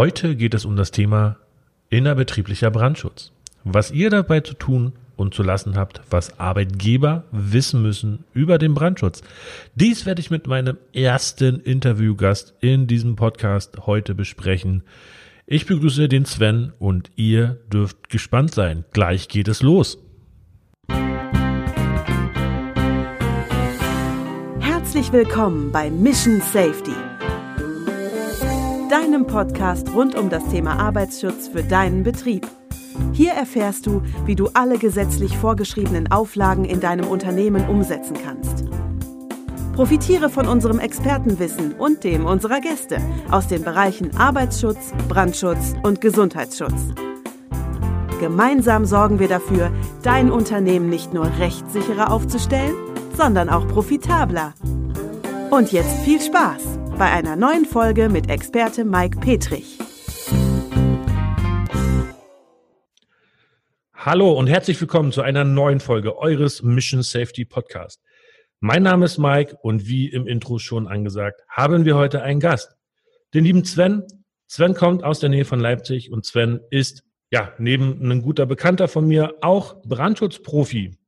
Heute geht es um das Thema innerbetrieblicher Brandschutz. Was ihr dabei zu tun und zu lassen habt, was Arbeitgeber wissen müssen über den Brandschutz. Dies werde ich mit meinem ersten Interviewgast in diesem Podcast heute besprechen. Ich begrüße den Sven und ihr dürft gespannt sein. Gleich geht es los. Herzlich willkommen bei Mission Safety, deinem Podcast rund um das Thema Arbeitsschutz für deinen Betrieb. Hier erfährst du, wie du alle gesetzlich vorgeschriebenen Auflagen in deinem Unternehmen umsetzen kannst. Profitiere von unserem Expertenwissen und dem unserer Gäste aus den Bereichen Arbeitsschutz, Brandschutz und Gesundheitsschutz. Gemeinsam sorgen wir dafür, dein Unternehmen nicht nur rechtssicherer aufzustellen, sondern auch profitabler. Und jetzt viel Spaß bei einer neuen Folge mit Experte Mike Petrich. Hallo und herzlich willkommen zu einer neuen Folge eures Mission Safety Podcast. Mein Name ist Mike und wie im Intro schon angesagt, haben wir heute einen Gast. Den lieben Sven. Sven kommt aus der Nähe von Leipzig und Sven ist, ja, neben ein guter Bekannter von mir auch Brandschutzprofi.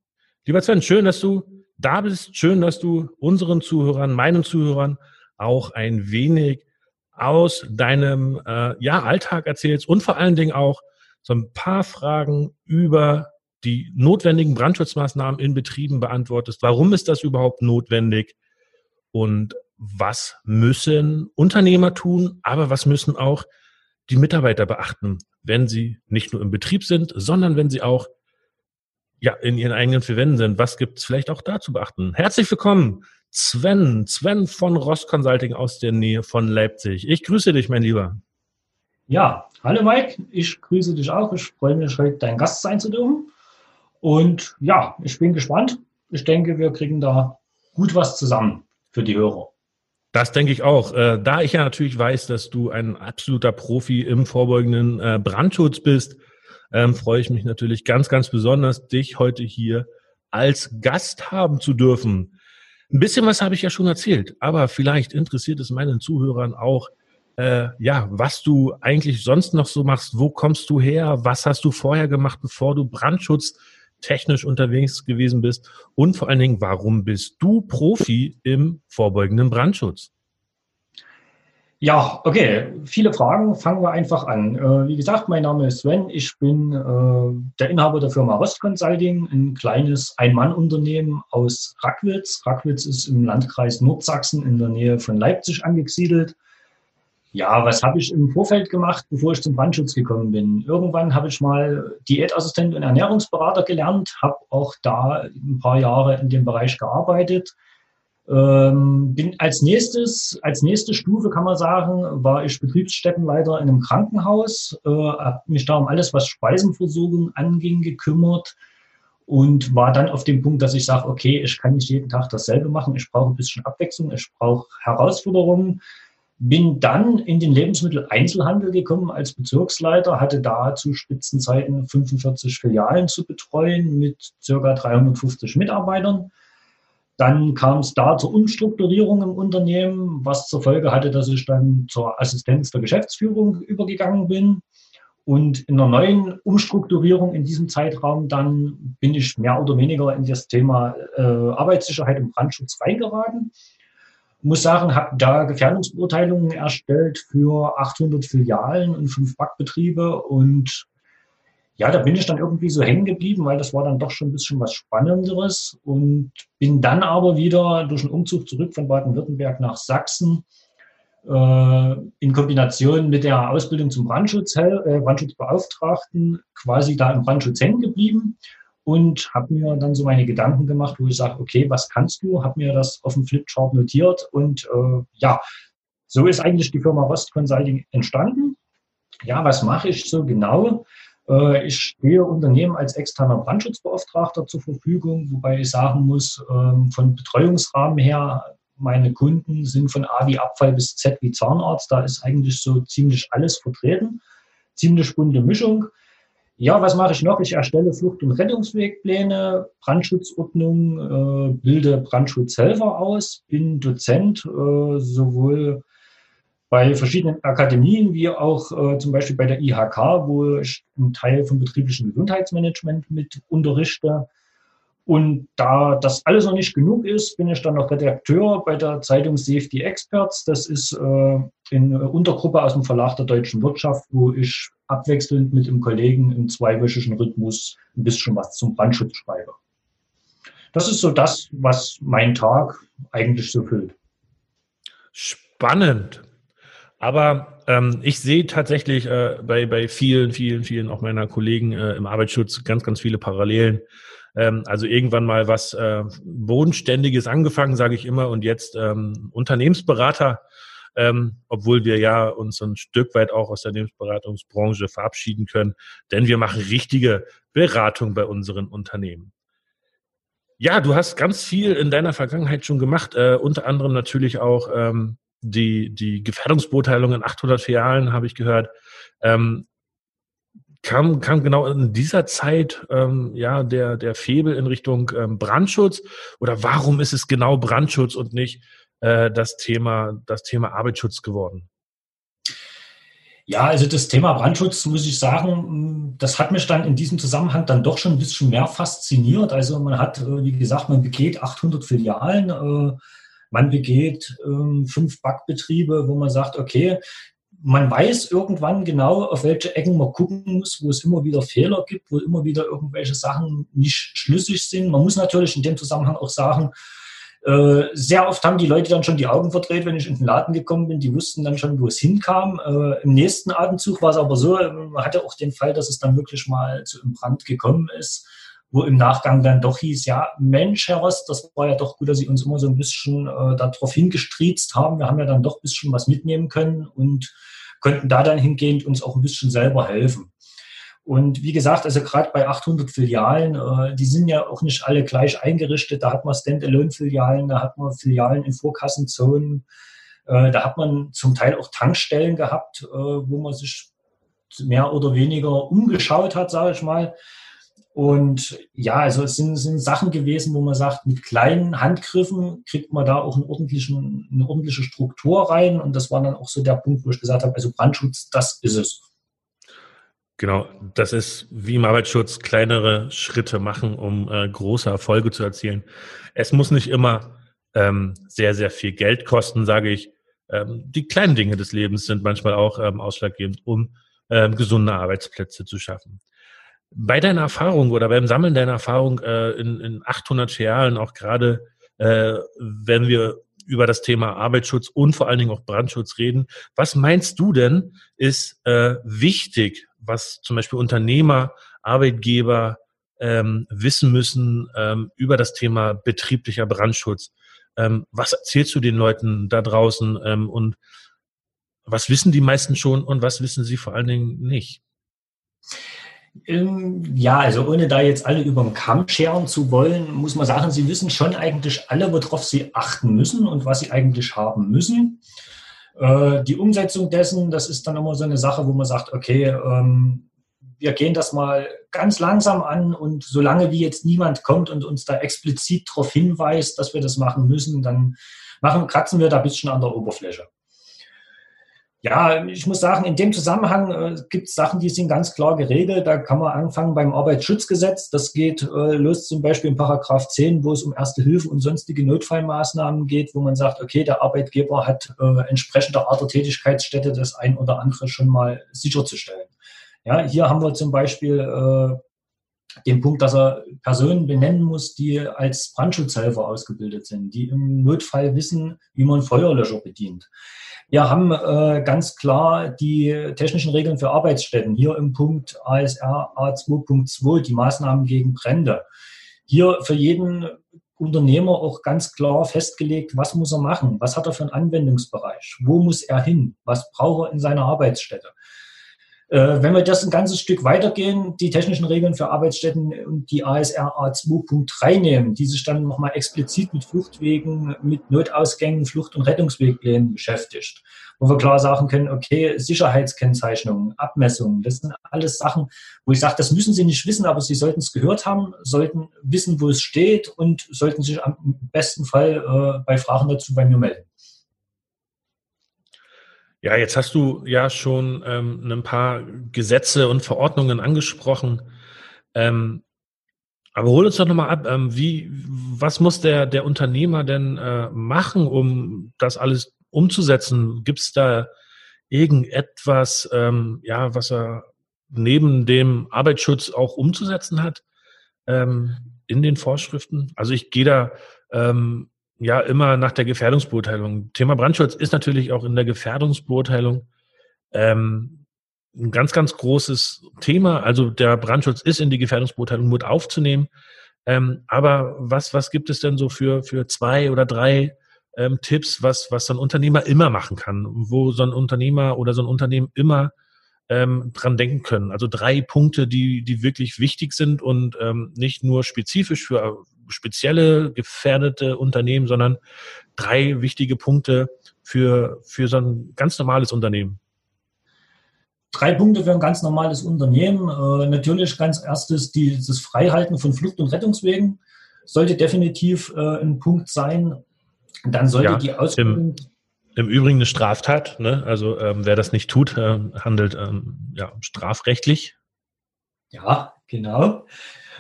Lieber Sven, schön, dass du da bist. Schön, dass du unseren Zuhörern, meinen Zuhörern auch ein wenig aus deinem äh, ja, Alltag erzählst und vor allen Dingen auch so ein paar Fragen über die notwendigen Brandschutzmaßnahmen in Betrieben beantwortest. Warum ist das überhaupt notwendig? Und was müssen Unternehmer tun, aber was müssen auch die Mitarbeiter beachten, wenn sie nicht nur im Betrieb sind, sondern wenn sie auch ja, in ihren eigenen vier Wänden sind. Was gibt es vielleicht auch da zu beachten? Herzlich willkommen, Sven, Sven von Ross Consulting aus der Nähe von Leipzig. Ich grüße dich, mein Lieber. Ja, hallo Mike, ich grüße dich auch. Ich freue mich, heute dein Gast sein zu dürfen. Und ja, ich bin gespannt. Ich denke, wir kriegen da gut was zusammen für die Hörer. Das denke ich auch. Äh, da ich ja natürlich weiß, dass du ein absoluter Profi im vorbeugenden äh, Brandschutz bist, ähm, freue ich mich natürlich ganz, ganz besonders, dich heute hier als Gast haben zu dürfen. Ein bisschen was habe ich ja schon erzählt, aber vielleicht interessiert es meinen Zuhörern auch, äh, ja, was du eigentlich sonst noch so machst. Wo kommst du her? Was hast du vorher gemacht, bevor du Brandschutz technisch unterwegs gewesen bist? Und vor allen Dingen, warum bist du Profi im vorbeugenden Brandschutz? Ja, okay. Viele Fragen. Fangen wir einfach an. Äh, wie gesagt, mein Name ist Sven. Ich bin äh, der Inhaber der Firma Rost Consulting, ein kleines Ein-Mann-Unternehmen aus Rackwitz. Rackwitz ist im Landkreis Nordsachsen in der Nähe von Leipzig angesiedelt. Ja, was habe ich im Vorfeld gemacht, bevor ich zum Brandschutz gekommen bin? Irgendwann habe ich mal Diätassistent und Ernährungsberater gelernt, habe auch da ein paar Jahre in dem Bereich gearbeitet. Ähm, bin als nächstes, als nächste Stufe kann man sagen, war ich Betriebsstättenleiter in einem Krankenhaus, äh, habe mich da um alles, was Speisenversorgung anging, gekümmert und war dann auf dem Punkt, dass ich sage, okay, ich kann nicht jeden Tag dasselbe machen, ich brauche ein bisschen Abwechslung, ich brauche Herausforderungen bin dann in den Lebensmitteleinzelhandel gekommen als Bezirksleiter, hatte da zu Spitzenzeiten 45 Filialen zu betreuen mit circa 350 Mitarbeitern. Dann kam es da zur Umstrukturierung im Unternehmen, was zur Folge hatte, dass ich dann zur Assistenz der Geschäftsführung übergegangen bin. Und in einer neuen Umstrukturierung in diesem Zeitraum dann bin ich mehr oder weniger in das Thema äh, Arbeitssicherheit und Brandschutz reingeraten muss sagen, habe da Gefährdungsbeurteilungen erstellt für 800 Filialen und fünf Backbetriebe und ja, da bin ich dann irgendwie so hängen geblieben, weil das war dann doch schon ein bisschen was Spannenderes und bin dann aber wieder durch einen Umzug zurück von Baden-Württemberg nach Sachsen äh, in Kombination mit der Ausbildung zum Brandschutz, äh, Brandschutzbeauftragten quasi da im Brandschutz hängen geblieben und habe mir dann so meine Gedanken gemacht, wo ich sage, okay, was kannst du? Habe mir das auf dem Flipchart notiert und äh, ja, so ist eigentlich die Firma Rost Consulting entstanden. Ja, was mache ich so genau? Äh, ich stehe Unternehmen als externer Brandschutzbeauftragter zur Verfügung, wobei ich sagen muss, äh, von Betreuungsrahmen her, meine Kunden sind von A wie Abfall bis Z wie Zahnarzt. Da ist eigentlich so ziemlich alles vertreten. Ziemlich bunte Mischung. Ja, was mache ich noch? Ich erstelle Flucht- und Rettungswegpläne, Brandschutzordnung, äh, bilde Brandschutzhelfer aus, bin Dozent, äh, sowohl bei verschiedenen Akademien, wie auch äh, zum Beispiel bei der IHK, wo ich einen Teil vom betrieblichen Gesundheitsmanagement mit unterrichte. Und da das alles noch nicht genug ist, bin ich dann noch Redakteur bei der Zeitung Safety Experts. Das ist äh, eine Untergruppe aus dem Verlag der deutschen Wirtschaft, wo ich abwechselnd mit dem Kollegen im zweiwöchigen Rhythmus ein bisschen was zum Brandschutz schreibe. Das ist so das, was mein Tag eigentlich so füllt. Spannend. Aber ähm, ich sehe tatsächlich äh, bei, bei vielen, vielen, vielen auch meiner Kollegen äh, im Arbeitsschutz ganz, ganz viele Parallelen. Ähm, also irgendwann mal was äh, Bodenständiges angefangen, sage ich immer, und jetzt ähm, Unternehmensberater, ähm, obwohl wir ja uns ein Stück weit auch aus der Unternehmensberatungsbranche verabschieden können, denn wir machen richtige Beratung bei unseren Unternehmen. Ja, du hast ganz viel in deiner Vergangenheit schon gemacht, äh, unter anderem natürlich auch ähm, die, die Gefährdungsbeurteilung in 800 Filialen, habe ich gehört, ähm, kam, kam genau in dieser Zeit ähm, ja der, der Febel in Richtung ähm, Brandschutz? Oder warum ist es genau Brandschutz und nicht äh, das, Thema, das Thema Arbeitsschutz geworden? Ja, also das Thema Brandschutz, muss ich sagen, das hat mich dann in diesem Zusammenhang dann doch schon ein bisschen mehr fasziniert. Also man hat, äh, wie gesagt, man begeht 800 Filialen. Äh, man begeht ähm, fünf Backbetriebe, wo man sagt, okay, man weiß irgendwann genau, auf welche Ecken man gucken muss, wo es immer wieder Fehler gibt, wo immer wieder irgendwelche Sachen nicht schlüssig sind. Man muss natürlich in dem Zusammenhang auch sagen, äh, sehr oft haben die Leute dann schon die Augen verdreht, wenn ich in den Laden gekommen bin. Die wussten dann schon, wo es hinkam. Äh, Im nächsten Atemzug war es aber so, man hatte auch den Fall, dass es dann wirklich mal zu einem Brand gekommen ist wo im Nachgang dann doch hieß, ja, Mensch, Herr Rost, das war ja doch gut, dass Sie uns immer so ein bisschen äh, darauf hingestriezt haben. Wir haben ja dann doch ein bisschen was mitnehmen können und könnten da dann hingehend uns auch ein bisschen selber helfen. Und wie gesagt, also gerade bei 800 Filialen, äh, die sind ja auch nicht alle gleich eingerichtet. Da hat man Standalone-Filialen, da hat man Filialen in Vorkassenzonen, äh, da hat man zum Teil auch Tankstellen gehabt, äh, wo man sich mehr oder weniger umgeschaut hat, sage ich mal. Und ja, also es sind, sind Sachen gewesen, wo man sagt, mit kleinen Handgriffen kriegt man da auch einen ordentlichen, eine ordentliche Struktur rein. Und das war dann auch so der Punkt, wo ich gesagt habe, also Brandschutz, das ist es. Genau, das ist wie im Arbeitsschutz kleinere Schritte machen, um äh, große Erfolge zu erzielen. Es muss nicht immer ähm, sehr, sehr viel Geld kosten, sage ich. Ähm, die kleinen Dinge des Lebens sind manchmal auch ähm, ausschlaggebend, um ähm, gesunde Arbeitsplätze zu schaffen. Bei deiner Erfahrung oder beim Sammeln deiner Erfahrung äh, in, in 800 Filialen, auch gerade äh, wenn wir über das Thema Arbeitsschutz und vor allen Dingen auch Brandschutz reden, was meinst du denn ist äh, wichtig, was zum Beispiel Unternehmer, Arbeitgeber ähm, wissen müssen ähm, über das Thema betrieblicher Brandschutz? Ähm, was erzählst du den Leuten da draußen ähm, und was wissen die meisten schon und was wissen sie vor allen Dingen nicht? Ähm, ja, also ohne da jetzt alle über den Kamm scheren zu wollen, muss man sagen, Sie wissen schon eigentlich alle, worauf Sie achten müssen und was Sie eigentlich haben müssen. Äh, die Umsetzung dessen, das ist dann immer so eine Sache, wo man sagt, okay, ähm, wir gehen das mal ganz langsam an und solange wie jetzt niemand kommt und uns da explizit darauf hinweist, dass wir das machen müssen, dann machen, kratzen wir da ein bisschen an der Oberfläche. Ja, ich muss sagen, in dem Zusammenhang äh, gibt es Sachen, die sind ganz klar geregelt. Da kann man anfangen beim Arbeitsschutzgesetz. Das geht äh, los zum Beispiel in Paragraph 10, wo es um Erste Hilfe und sonstige Notfallmaßnahmen geht, wo man sagt, okay, der Arbeitgeber hat äh, entsprechende Art der Tätigkeitsstätte das ein oder andere schon mal sicherzustellen. Ja, hier haben wir zum Beispiel äh, den Punkt, dass er Personen benennen muss, die als Brandschutzhelfer ausgebildet sind, die im Notfall wissen, wie man Feuerlöscher bedient. Wir haben äh, ganz klar die technischen Regeln für Arbeitsstätten. Hier im Punkt ASR A2.2 die Maßnahmen gegen Brände. Hier für jeden Unternehmer auch ganz klar festgelegt, was muss er machen, was hat er für einen Anwendungsbereich, wo muss er hin, was braucht er in seiner Arbeitsstätte. Äh, wenn wir das ein ganzes Stück weitergehen, die technischen Regeln für Arbeitsstätten und die ASR A2.3 nehmen, die sich dann nochmal explizit mit Fluchtwegen, mit Notausgängen, Flucht- und Rettungswegplänen beschäftigt, wo wir klar sagen können, okay, Sicherheitskennzeichnungen, Abmessungen, das sind alles Sachen, wo ich sage, das müssen Sie nicht wissen, aber Sie sollten es gehört haben, sollten wissen, wo es steht und sollten sich am besten Fall äh, bei Fragen dazu bei mir melden. Ja, jetzt hast du ja schon ähm, ein paar Gesetze und Verordnungen angesprochen. Ähm, aber hol uns doch nochmal ab, ähm, wie, was muss der, der Unternehmer denn äh, machen, um das alles umzusetzen? Gibt es da irgendetwas, ähm, ja, was er neben dem Arbeitsschutz auch umzusetzen hat ähm, in den Vorschriften? Also ich gehe da ähm, ja immer nach der Gefährdungsbeurteilung. Thema Brandschutz ist natürlich auch in der Gefährdungsbeurteilung ähm, ein ganz, ganz großes Thema. Also der Brandschutz ist in die Gefährdungsbeurteilung mit aufzunehmen. Ähm, aber was, was gibt es denn so für, für zwei oder drei ähm, Tipps, was, was so ein Unternehmer immer machen kann, wo so ein Unternehmer oder so ein Unternehmen immer ähm, dran denken können. Also drei Punkte, die, die wirklich wichtig sind und ähm, nicht nur spezifisch für äh, spezielle gefährdete Unternehmen, sondern drei wichtige Punkte für, für so ein ganz normales Unternehmen. Drei Punkte für ein ganz normales Unternehmen. Äh, natürlich ganz erstes die, das Freihalten von Flucht- und Rettungswegen sollte definitiv äh, ein Punkt sein. Dann sollte ja, die Ausbildung. Im, Übrigen eine Straftat. Ne? Also ähm, wer das nicht tut, äh, handelt ähm, ja, strafrechtlich. Ja, genau.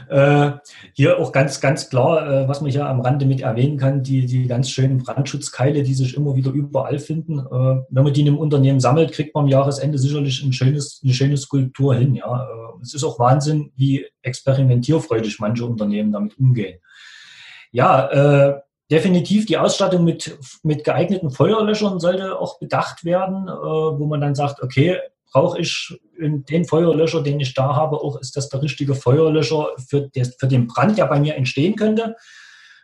Äh, hier auch ganz, ganz klar, äh, was man hier am Rande mit erwähnen kann, die, die ganz schönen Brandschutzkeile, die sich immer wieder überall finden. Äh, wenn man die in einem Unternehmen sammelt, kriegt man am Jahresende sicherlich ein schönes, eine schöne Skulptur hin. Ja. Äh, es ist auch Wahnsinn, wie experimentierfreudig manche Unternehmen damit umgehen. Ja, äh, definitiv die Ausstattung mit, mit geeigneten Feuerlöschern sollte auch bedacht werden, äh, wo man dann sagt, okay, brauche ich den Feuerlöscher, den ich da habe, auch ist das der richtige Feuerlöscher für, des, für den Brand, der bei mir entstehen könnte.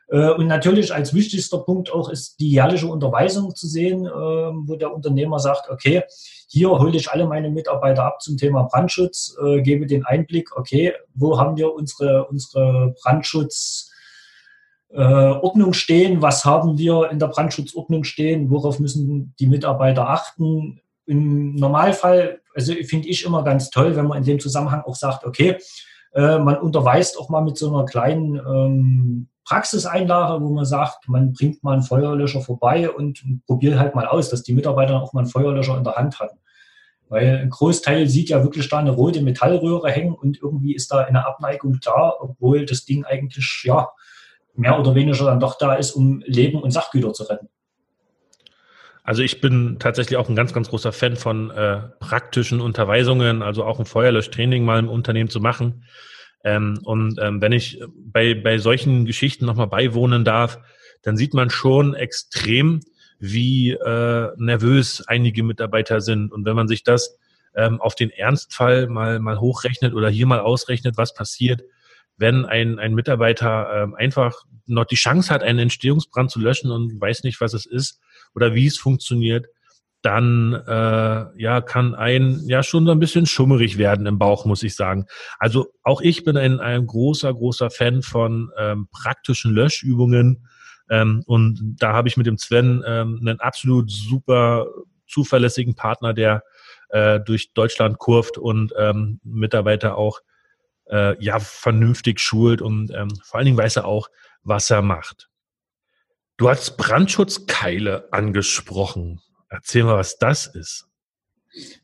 Äh, und natürlich als wichtigster Punkt auch ist die jährliche Unterweisung zu sehen, äh, wo der Unternehmer sagt, okay, hier hole ich alle meine Mitarbeiter ab zum Thema Brandschutz, äh, gebe den Einblick, okay, wo haben wir unsere, unsere Brandschutz Ordnung stehen, was haben wir in der Brandschutzordnung stehen, worauf müssen die Mitarbeiter achten, im Normalfall, also finde ich immer ganz toll, wenn man in dem Zusammenhang auch sagt, okay, äh, man unterweist auch mal mit so einer kleinen ähm, Praxiseinlage, wo man sagt, man bringt mal einen Feuerlöscher vorbei und probiert halt mal aus, dass die Mitarbeiter auch mal einen Feuerlöscher in der Hand hatten. Weil ein Großteil sieht ja wirklich da eine rote Metallröhre hängen und irgendwie ist da eine Abneigung da, obwohl das Ding eigentlich ja mehr oder weniger dann doch da ist, um Leben und Sachgüter zu retten. Also ich bin tatsächlich auch ein ganz, ganz großer Fan von äh, praktischen Unterweisungen, also auch ein Feuerlöschtraining mal im Unternehmen zu machen. Ähm, und ähm, wenn ich bei, bei solchen Geschichten nochmal beiwohnen darf, dann sieht man schon extrem, wie äh, nervös einige Mitarbeiter sind. Und wenn man sich das ähm, auf den Ernstfall mal, mal hochrechnet oder hier mal ausrechnet, was passiert, wenn ein, ein Mitarbeiter ähm, einfach noch die Chance hat, einen Entstehungsbrand zu löschen und weiß nicht, was es ist oder wie es funktioniert, dann äh, ja kann ein ja schon so ein bisschen schummerig werden im Bauch, muss ich sagen. Also auch ich bin ein, ein großer, großer Fan von ähm, praktischen Löschübungen. Ähm, und da habe ich mit dem Sven ähm, einen absolut super zuverlässigen Partner, der äh, durch Deutschland kurft und ähm, Mitarbeiter auch äh, ja vernünftig schult und ähm, vor allen Dingen weiß er auch, was er macht. Du hast Brandschutzkeile angesprochen. Erzähl mal, was das ist.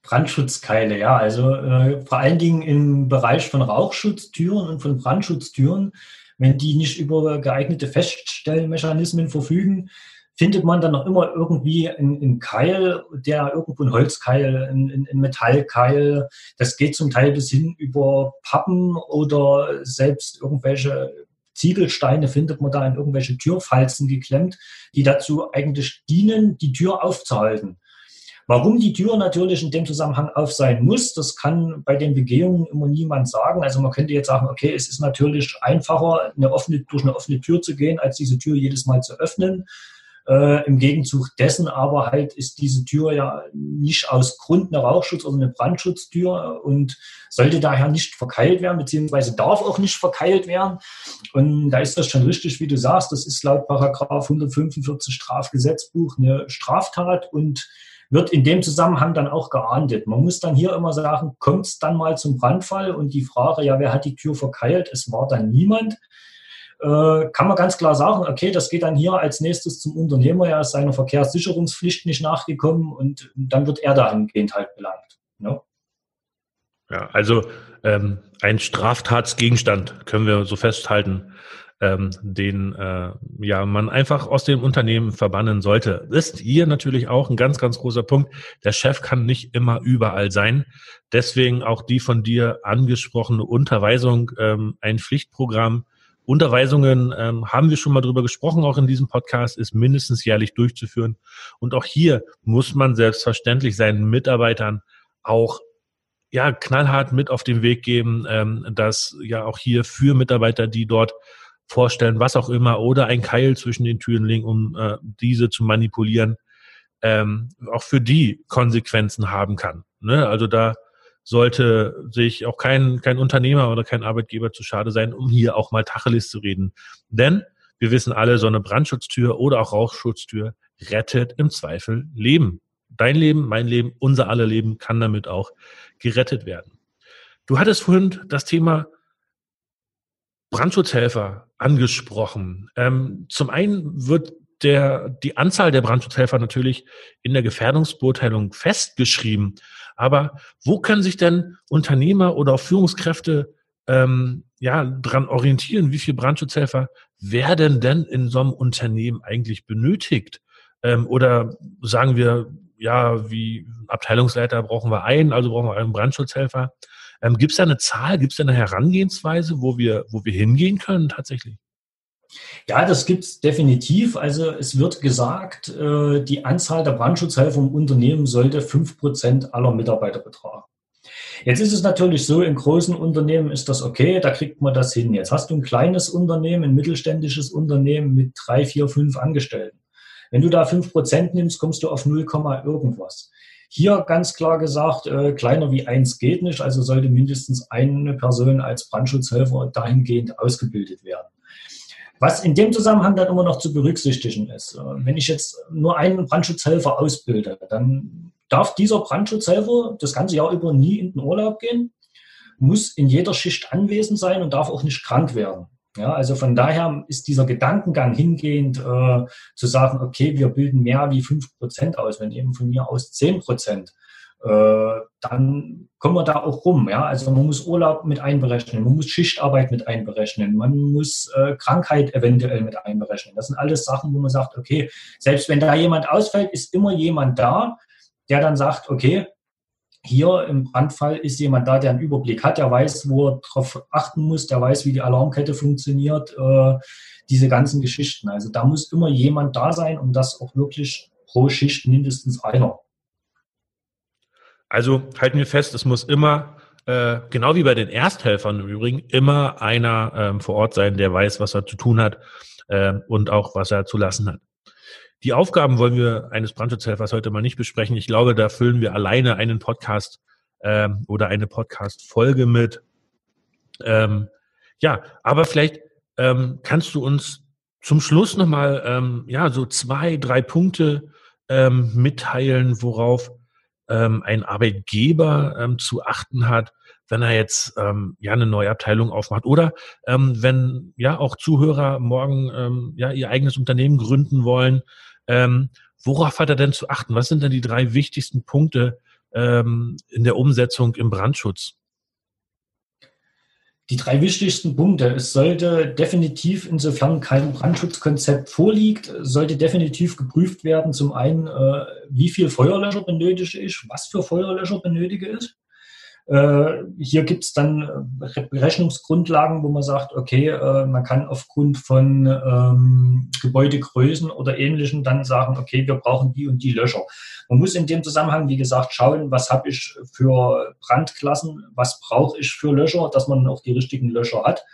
Brandschutzkeile, ja, also äh, vor allen Dingen im Bereich von Rauchschutztüren und von Brandschutztüren, wenn die nicht über geeignete Feststellmechanismen verfügen, findet man dann noch immer irgendwie einen, Keil, der irgendwo ein Holzkeil, ein, Metallkeil, das geht zum Teil bis hin über Pappen oder selbst irgendwelche Ziegelsteine findet man da in irgendwelche Türfalzen geklemmt, die dazu eigentlich dienen, die Tür aufzuhalten. Warum die Tür natürlich in dem Zusammenhang auf sein muss, das kann bei den Begehungen immer niemand sagen. Also man könnte jetzt sagen, okay, es ist natürlich einfacher, eine offene, durch eine offene Tür zu gehen, als diese Tür jedes Mal zu öffnen. Äh, Im Gegenzug dessen aber halt ist diese Tür ja nicht aus Grund eine Rauchschutz- oder eine Brandschutztür und sollte daher nicht verkeilt werden, beziehungsweise darf auch nicht verkeilt werden. Und da ist das schon richtig, wie du sagst, das ist laut Paragraph 145 Strafgesetzbuch eine Straftat und wird in dem Zusammenhang dann auch geahndet. Man muss dann hier immer sagen, kommt es dann mal zum Brandfall und die Frage, ja, wer hat die Tür verkeilt? Es war dann niemand äh, kann man ganz klar sagen, okay, das geht dann hier als nächstes zum Unternehmer, er ist seiner Verkehrssicherungspflicht nicht nachgekommen und dann wird er dahingehend halt belangt. Ne? Ja, also ähm, ein Straftatsgegenstand können wir so festhalten, ähm, den äh, ja man einfach aus dem Unternehmen verbannen sollte. Ist hier natürlich auch ein ganz, ganz großer Punkt. Der Chef kann nicht immer überall sein. Deswegen auch die von dir angesprochene Unterweisung, ähm, ein Pflichtprogramm. Unterweisungen ähm, haben wir schon mal drüber gesprochen, auch in diesem Podcast, ist mindestens jährlich durchzuführen. Und auch hier muss man selbstverständlich seinen Mitarbeitern auch ja knallhart mit auf den Weg geben, ähm, dass ja auch hier für Mitarbeiter, die dort vorstellen, was auch immer, oder ein Keil zwischen den Türen legen, um äh, diese zu manipulieren, ähm, auch für die Konsequenzen haben kann. Ne? Also da sollte sich auch kein, kein Unternehmer oder kein Arbeitgeber zu schade sein, um hier auch mal Tacheles zu reden. Denn wir wissen alle, so eine Brandschutztür oder auch Rauchschutztür rettet im Zweifel Leben. Dein Leben, mein Leben, unser aller Leben kann damit auch gerettet werden. Du hattest vorhin das Thema Brandschutzhelfer angesprochen. Ähm, zum einen wird der, die Anzahl der Brandschutzhelfer natürlich in der Gefährdungsbeurteilung festgeschrieben. Aber wo können sich denn Unternehmer oder auch Führungskräfte ähm, ja, dran orientieren? Wie viele Brandschutzhelfer werden denn in so einem Unternehmen eigentlich benötigt? Ähm, oder sagen wir, ja, wie Abteilungsleiter brauchen wir einen, also brauchen wir einen Brandschutzhelfer. Ähm, Gibt es da eine Zahl, gibt es da eine Herangehensweise, wo wir, wo wir hingehen können tatsächlich? Ja, das gibt es definitiv. Also es wird gesagt, äh, die Anzahl der Brandschutzhelfer im Unternehmen sollte fünf Prozent aller Mitarbeiter betragen. Jetzt ist es natürlich so, in großen Unternehmen ist das okay, da kriegt man das hin. Jetzt hast du ein kleines Unternehmen, ein mittelständisches Unternehmen mit drei, vier, fünf Angestellten. Wenn du da fünf Prozent nimmst, kommst du auf 0, irgendwas. Hier ganz klar gesagt, äh, kleiner wie eins geht nicht, also sollte mindestens eine Person als Brandschutzhelfer dahingehend ausgebildet werden. Was in dem Zusammenhang dann immer noch zu berücksichtigen ist, äh, wenn ich jetzt nur einen Brandschutzhelfer ausbilde, dann darf dieser Brandschutzhelfer das ganze Jahr über nie in den Urlaub gehen, muss in jeder Schicht anwesend sein und darf auch nicht krank werden. Ja, also von daher ist dieser Gedankengang hingehend äh, zu sagen, okay, wir bilden mehr wie fünf Prozent aus, wenn eben von mir aus zehn Prozent, dann kommen wir da auch rum. Ja, also man muss Urlaub mit einberechnen, man muss Schichtarbeit mit einberechnen, man muss äh, Krankheit eventuell mit einberechnen. Das sind alles Sachen, wo man sagt, okay, selbst wenn da jemand ausfällt, ist immer jemand da, der dann sagt, okay, hier im Brandfall ist jemand da, der einen Überblick hat, der weiß, wo er darauf achten muss, der weiß, wie die Alarmkette funktioniert, äh, diese ganzen Geschichten. Also da muss immer jemand da sein und das auch wirklich pro Schicht mindestens einer. Also halten wir fest, es muss immer, äh, genau wie bei den Ersthelfern im Übrigen, immer einer ähm, vor Ort sein, der weiß, was er zu tun hat äh, und auch was er zu lassen hat. Die Aufgaben wollen wir eines Brandschutzhelfers heute mal nicht besprechen. Ich glaube, da füllen wir alleine einen Podcast ähm, oder eine Podcast-Folge mit. Ähm, ja, aber vielleicht ähm, kannst du uns zum Schluss nochmal ähm, ja, so zwei, drei Punkte ähm, mitteilen, worauf ähm, ein Arbeitgeber ähm, zu achten hat, wenn er jetzt ähm, ja eine neue Abteilung aufmacht oder ähm, wenn ja auch Zuhörer morgen ähm, ja ihr eigenes Unternehmen gründen wollen, ähm, worauf hat er denn zu achten? Was sind denn die drei wichtigsten Punkte ähm, in der Umsetzung im Brandschutz? Die drei wichtigsten Punkte. Es sollte definitiv, insofern kein Brandschutzkonzept vorliegt, sollte definitiv geprüft werden. Zum einen, äh, wie viel Feuerlöscher benötige ich, was für Feuerlöscher benötige ich. Äh, hier gibt es dann Berechnungsgrundlagen, wo man sagt, okay, äh, man kann aufgrund von ähm, Gebäudegrößen oder Ähnlichem dann sagen, okay, wir brauchen die und die Löscher. Man muss in dem Zusammenhang, wie gesagt, schauen, was habe ich für Brandklassen, was brauche ich für Löscher, dass man auch die richtigen Löscher hat,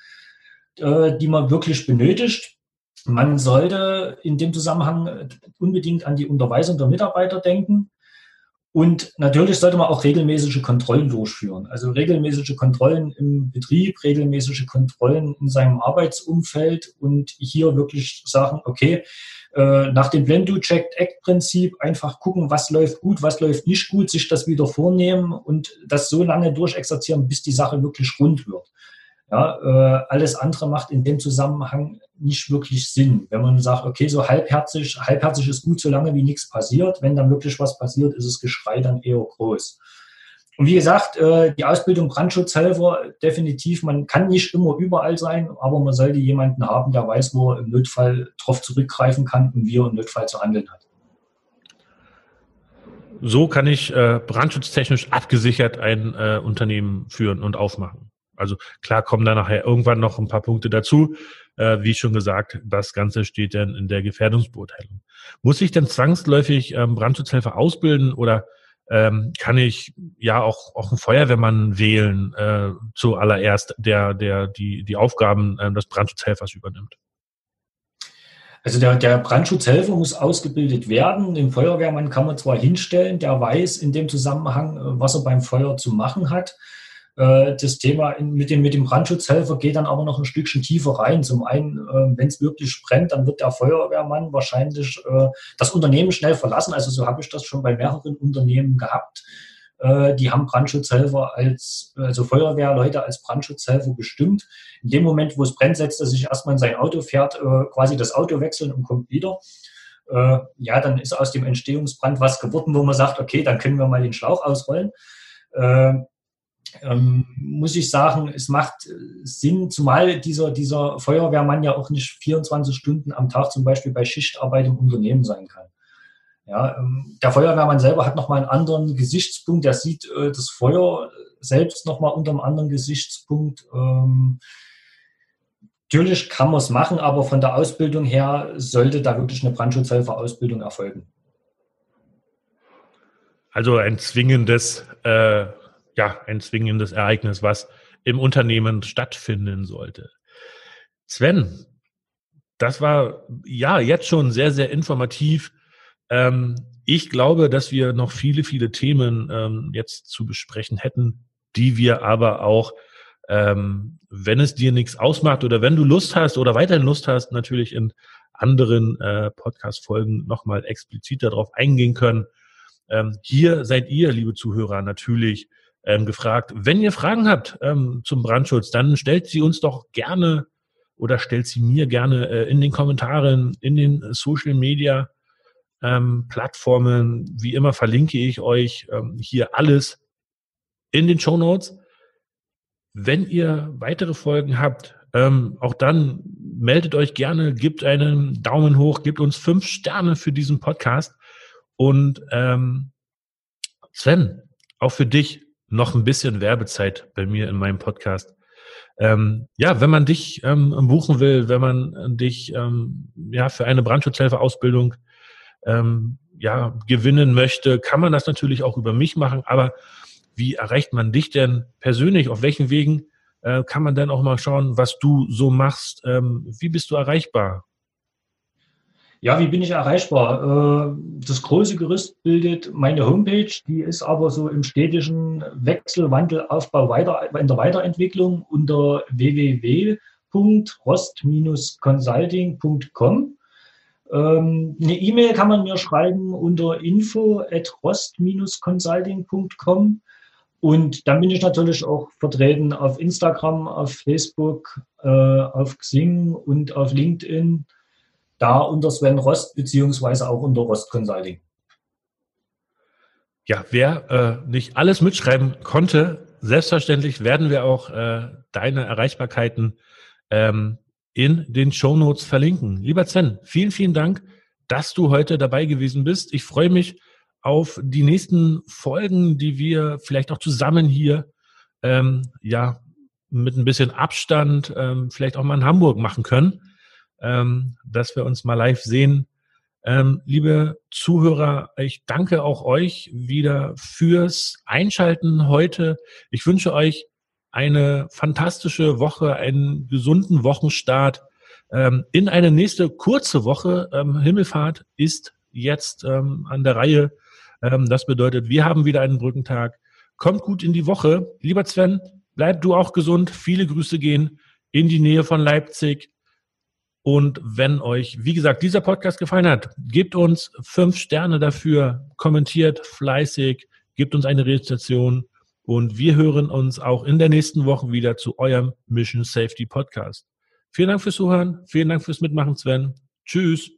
äh, die man wirklich benötigt. Man sollte in dem Zusammenhang unbedingt an die Unterweisung der Mitarbeiter denken. Und natürlich sollte man auch regelmäßige Kontrollen durchführen. Also regelmäßige Kontrollen im Betrieb, regelmäßige Kontrollen in seinem Arbeitsumfeld und hier wirklich sagen, okay, äh, nach dem Blend-Do-Check-Act-Prinzip einfach gucken, was läuft gut, was läuft nicht gut, sich das wieder vornehmen und das so lange durchexerzieren, bis die Sache wirklich rund wird. Ja, äh, alles andere macht in dem Zusammenhang nicht wirklich Sinn. Wenn man sagt, okay, so halbherzig, halbherzig ist gut, solange wie nichts passiert. Wenn dann wirklich was passiert, ist das Geschrei dann eher groß. Und wie gesagt, äh, die Ausbildung Brandschutzhelfer, definitiv, man kann nicht immer überall sein, aber man sollte jemanden haben, der weiß, wo er im Notfall darauf zurückgreifen kann und wie er im Notfall zu handeln hat. So kann ich äh, brandschutztechnisch abgesichert ein äh, Unternehmen führen und aufmachen. Also klar kommen da nachher irgendwann noch ein paar Punkte dazu. Äh, wie schon gesagt, das Ganze steht dann in der Gefährdungsbeurteilung. Muss ich denn zwangsläufig ähm, Brandschutzhelfer ausbilden oder ähm, kann ich ja auch, auch einen Feuerwehrmann wählen, äh, zuallererst, der, der die, die Aufgaben äh, des Brandschutzhelfers übernimmt? Also der, der Brandschutzhelfer muss ausgebildet werden. Den Feuerwehrmann kann man zwar hinstellen, der weiß in dem Zusammenhang, äh, was er beim Feuer zu machen hat. Äh, das Thema mit dem, mit dem Brandschutzhelfer geht dann aber noch ein Stückchen tiefer rein. Zum einen, äh, wenn es wirklich brennt, dann wird der Feuerwehrmann wahrscheinlich äh, das Unternehmen schnell verlassen. Also so habe ich das schon bei mehreren Unternehmen gehabt. Die haben Brandschutzhelfer als, also Feuerwehrleute als Brandschutzhelfer bestimmt. In dem Moment, wo es brennt, setzt er sich erstmal in sein Auto, fährt quasi das Auto wechseln und kommt wieder. Ja, dann ist aus dem Entstehungsbrand was geworden, wo man sagt, okay, dann können wir mal den Schlauch ausrollen ähm, muss ich sagen, es macht äh, Sinn, zumal dieser, dieser Feuerwehrmann ja auch nicht 24 Stunden am Tag zum Beispiel bei Schichtarbeit im Unternehmen sein kann. Ja, ähm, der Feuerwehrmann selber hat nochmal einen anderen Gesichtspunkt, der sieht äh, das Feuer selbst nochmal unter einem anderen Gesichtspunkt. Ähm, natürlich kann man es machen, aber von der Ausbildung her sollte da wirklich eine Brandschutzhelferausbildung erfolgen. Also ein zwingendes äh, ja, ein zwingendes Ereignis, was im Unternehmen stattfinden sollte. Sven, das war ja jetzt schon sehr, sehr informativ. Ähm, ich glaube, dass wir noch viele, viele Themen ähm, jetzt zu besprechen hätten, die wir aber auch, ähm, wenn es dir nichts ausmacht oder wenn du Lust hast oder weiterhin Lust hast, natürlich in anderen äh, Podcast-Folgen nochmal explizit darauf eingehen können. Ähm, hier seid ihr, liebe Zuhörer, natürlich ähm, gefragt. Wenn ihr Fragen habt ähm, zum Brandschutz, dann stellt sie uns doch gerne oder stellt sie mir gerne äh, in den Kommentaren, in den Social Media ähm, Plattformen. Wie immer verlinke ich euch ähm, hier alles in den Show Notes. Wenn ihr weitere Folgen habt, ähm, auch dann meldet euch gerne, gebt einen Daumen hoch, gebt uns fünf Sterne für diesen Podcast. Und ähm, Sven, auch für dich noch ein bisschen Werbezeit bei mir in meinem Podcast. Ähm, ja, wenn man dich ähm, buchen will, wenn man dich ähm, ja für eine Brandschutzhelferausbildung ähm, ja gewinnen möchte, kann man das natürlich auch über mich machen. Aber wie erreicht man dich denn persönlich? Auf welchen Wegen äh, kann man dann auch mal schauen, was du so machst? Ähm, wie bist du erreichbar? Ja, wie bin ich erreichbar? Äh, das große Gerüst bildet meine Homepage, die ist aber so im städtischen Wechsel, Wandel, Aufbau weiter, in der Weiterentwicklung unter www.rost-consulting.com. Ähm, eine E-Mail kann man mir schreiben unter info at rost-consulting.com. Und dann bin ich natürlich auch vertreten auf Instagram, auf Facebook, äh, auf Xing und auf LinkedIn da unter Sven Rost beziehungsweise auch unter Rost Consulting. Ja, wer äh, nicht alles mitschreiben konnte, selbstverständlich werden wir auch äh, deine Erreichbarkeiten ähm, in den Show Notes verlinken. Lieber Sven, vielen, vielen Dank, dass du heute dabei gewesen bist. Ich freue mich auf die nächsten Folgen, die wir vielleicht auch zusammen hier ähm, ja mit ein bisschen Abstand ähm, vielleicht auch mal in Hamburg machen können ähm, dass wir uns mal live sehen. Ähm, liebe Zuhörer, ich danke auch euch wieder fürs Einschalten heute. Ich wünsche euch eine fantastische Woche, einen gesunden Wochenstart ähm, in eine nächste kurze Woche. Ähm, Himmelfahrt ist jetzt ähm, an der Reihe. Ähm, das bedeutet, wir haben wieder einen Brückentag. Kommt gut in die Woche. Lieber Sven, bleib du auch gesund. Viele Grüße gehen in die Nähe von Leipzig. Und wenn euch, wie gesagt, dieser Podcast gefallen hat, gebt uns fünf Sterne dafür, kommentiert fleißig, gebt uns eine Rezension Und wir hören uns auch in der nächsten Woche wieder zu eurem Mission Safety Podcast. Vielen Dank fürs Zuhören. Vielen Dank fürs Mitmachen, Sven. Tschüss.